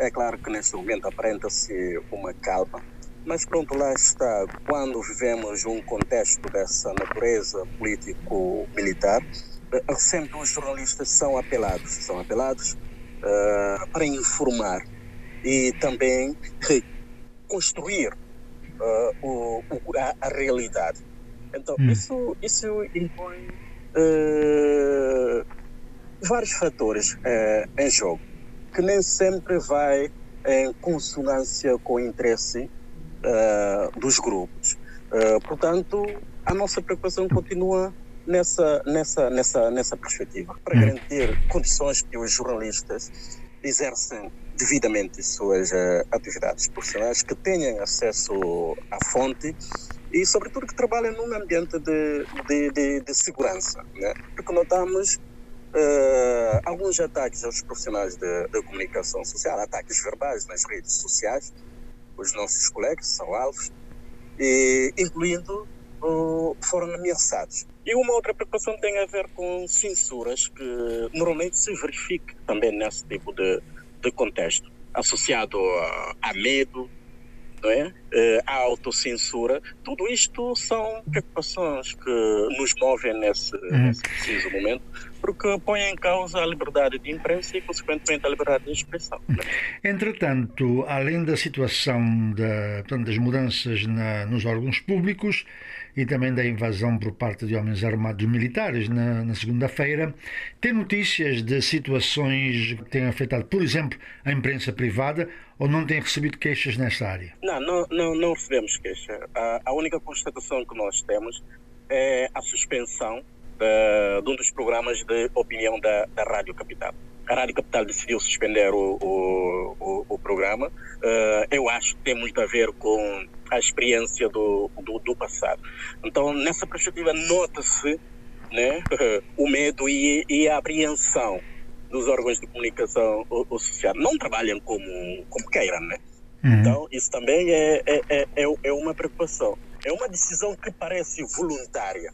É claro que neste momento aparenta-se uma calma, mas pronto, lá está. Quando vivemos um contexto dessa natureza político-militar, eh, sempre os jornalistas são apelados, são apelados uh, para informar e também construir uh, o, a, a, realidade. Então, hum. isso, isso impõe uh, vários fatores em jogo, que nem sempre vai em consonância com o interesse dos grupos. portanto, a nossa preocupação continua nessa, nessa, nessa, nessa perspectiva, para hum. garantir condições que os jornalistas exercem devidamente suas uh, atividades profissionais, que tenham acesso à fonte e, sobretudo, que trabalhem num ambiente de, de, de, de segurança. Né? Porque notamos uh, alguns ataques aos profissionais de, comunicação social, ataques verbais nas redes sociais, os nossos colegas são alvos, e, incluindo uh, foram ameaçados. E uma outra preocupação tem a ver com censuras que normalmente se verifica também nesse tipo de, de contexto, associado a, a medo, não é? Uh, a autocensura. Tudo isto são preocupações que nos movem nesse, uhum. nesse preciso momento, porque põem em causa a liberdade de imprensa e, consequentemente, a liberdade de expressão. Entretanto, além da situação da, portanto, das mudanças na, nos órgãos públicos, e também da invasão por parte de homens armados militares na, na segunda-feira. Tem notícias de situações que têm afetado, por exemplo, a imprensa privada ou não têm recebido queixas nesta área? Não, não, não, não recebemos queixa. A, a, única constatação que nós temos é a suspensão de, de um dos programas de opinião da, da Rádio Capital a Rádio Capital decidiu suspender o, o, o, o programa. Uh, eu acho que tem muito a ver com a experiência do, do, do passado. Então, nessa perspectiva, nota-se né, o medo e, e, a apreensão dos órgãos de comunicação social. Não trabalham como, como queiram, né? Uhum. Então, isso também é, é, é, é uma preocupação. É uma decisão que parece voluntária,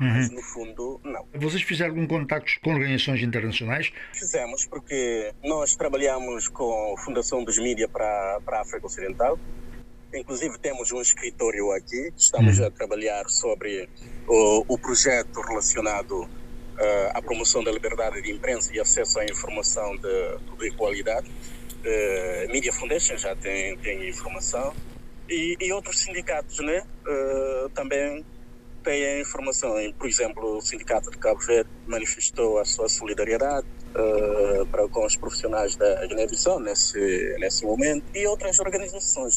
Uhum. Mas no fundo, não. Vocês fizeram algum contactos com organizações internacionais? Fizemos, porque nós trabalhamos com a Fundação dos Mídia para, para a África Ocidental. Inclusive temos um escritório aqui, estamos uhum. a trabalhar sobre o, o projeto relacionado uh, à promoção da liberdade de imprensa e acesso à informação de, de qualidade. Uh, Media Foundation já tem, tem informação e, e outros sindicatos né, uh, também tem a informação. Por exemplo, o Sindicato de Cabo Verde manifestou a sua solidariedade uh, para com os profissionais da Guiné-Bissau nesse, nesse momento e outras organizações.